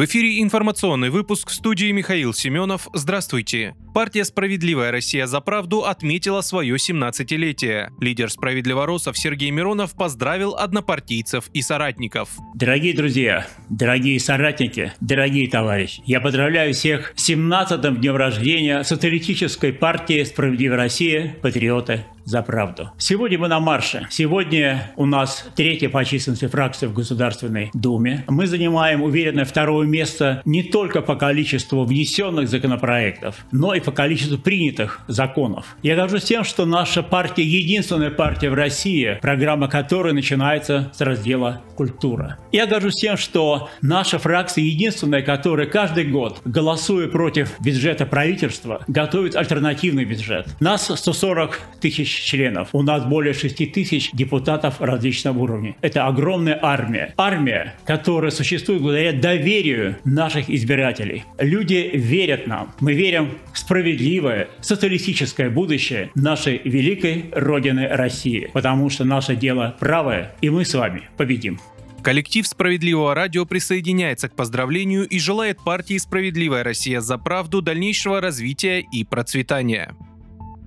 В эфире информационный выпуск в студии Михаил Семенов. Здравствуйте. Партия «Справедливая Россия за правду» отметила свое 17-летие. Лидер «Справедливоросов» Сергей Миронов поздравил однопартийцев и соратников. Дорогие друзья, дорогие соратники, дорогие товарищи, я поздравляю всех с 17-м днем рождения социалистической партии «Справедливая Россия. Патриоты за правду. Сегодня мы на марше. Сегодня у нас третья по численности фракция в Государственной Думе. Мы занимаем уверенное второе место не только по количеству внесенных законопроектов, но и по количеству принятых законов. Я горжусь тем, что наша партия единственная партия в России, программа которой начинается с раздела «Культура». Я горжусь тем, что наша фракция единственная, которая каждый год, голосуя против бюджета правительства, готовит альтернативный бюджет. Нас 140 тысяч членов. У нас более 6 тысяч депутатов различного уровня. Это огромная армия. Армия, которая существует благодаря доверию наших избирателей. Люди верят нам. Мы верим в справедливое социалистическое будущее нашей великой Родины России. Потому что наше дело правое, и мы с вами победим. Коллектив «Справедливого радио» присоединяется к поздравлению и желает партии «Справедливая Россия за правду» дальнейшего развития и процветания.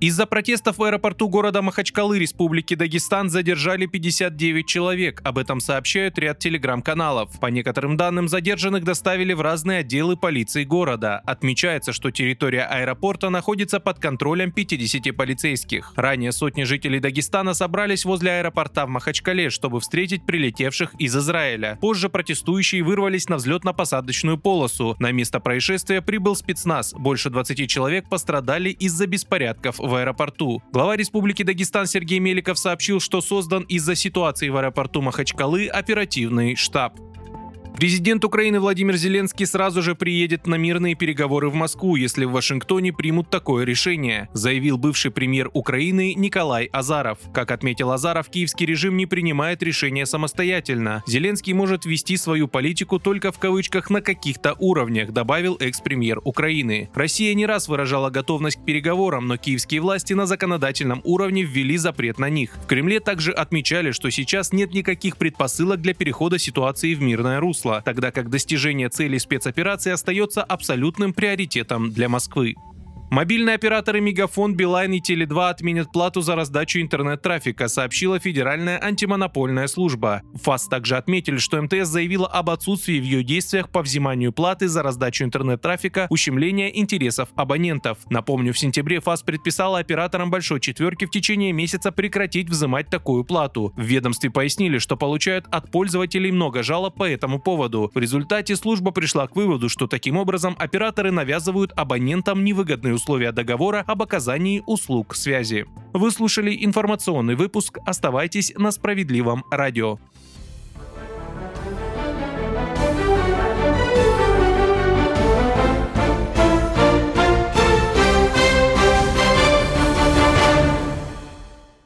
Из-за протестов в аэропорту города Махачкалы Республики Дагестан задержали 59 человек. Об этом сообщают ряд телеграм-каналов. По некоторым данным, задержанных доставили в разные отделы полиции города. Отмечается, что территория аэропорта находится под контролем 50 полицейских. Ранее сотни жителей Дагестана собрались возле аэропорта в Махачкале, чтобы встретить прилетевших из Израиля. Позже протестующие вырвались на взлетно-посадочную полосу. На место происшествия прибыл спецназ. Больше 20 человек пострадали из-за беспорядков в аэропорту. Глава Республики Дагестан Сергей Меликов сообщил, что создан из-за ситуации в аэропорту Махачкалы оперативный штаб. Президент Украины Владимир Зеленский сразу же приедет на мирные переговоры в Москву, если в Вашингтоне примут такое решение, заявил бывший премьер Украины Николай Азаров. Как отметил Азаров, киевский режим не принимает решения самостоятельно. Зеленский может вести свою политику только в кавычках на каких-то уровнях, добавил экс-премьер Украины. Россия не раз выражала готовность к переговорам, но киевские власти на законодательном уровне ввели запрет на них. В Кремле также отмечали, что сейчас нет никаких предпосылок для перехода ситуации в мирное русло русло, тогда как достижение целей спецоперации остается абсолютным приоритетом для Москвы. Мобильные операторы Мегафон, Билайн и Теле2 отменят плату за раздачу интернет-трафика, сообщила Федеральная антимонопольная служба. ФАС также отметили, что МТС заявила об отсутствии в ее действиях по взиманию платы за раздачу интернет-трафика ущемления интересов абонентов. Напомню, в сентябре ФАС предписала операторам Большой Четверки в течение месяца прекратить взимать такую плату. В ведомстве пояснили, что получают от пользователей много жалоб по этому поводу. В результате служба пришла к выводу, что таким образом операторы навязывают абонентам невыгодные условия условия договора об оказании услуг связи. Вы слушали информационный выпуск. Оставайтесь на справедливом радио.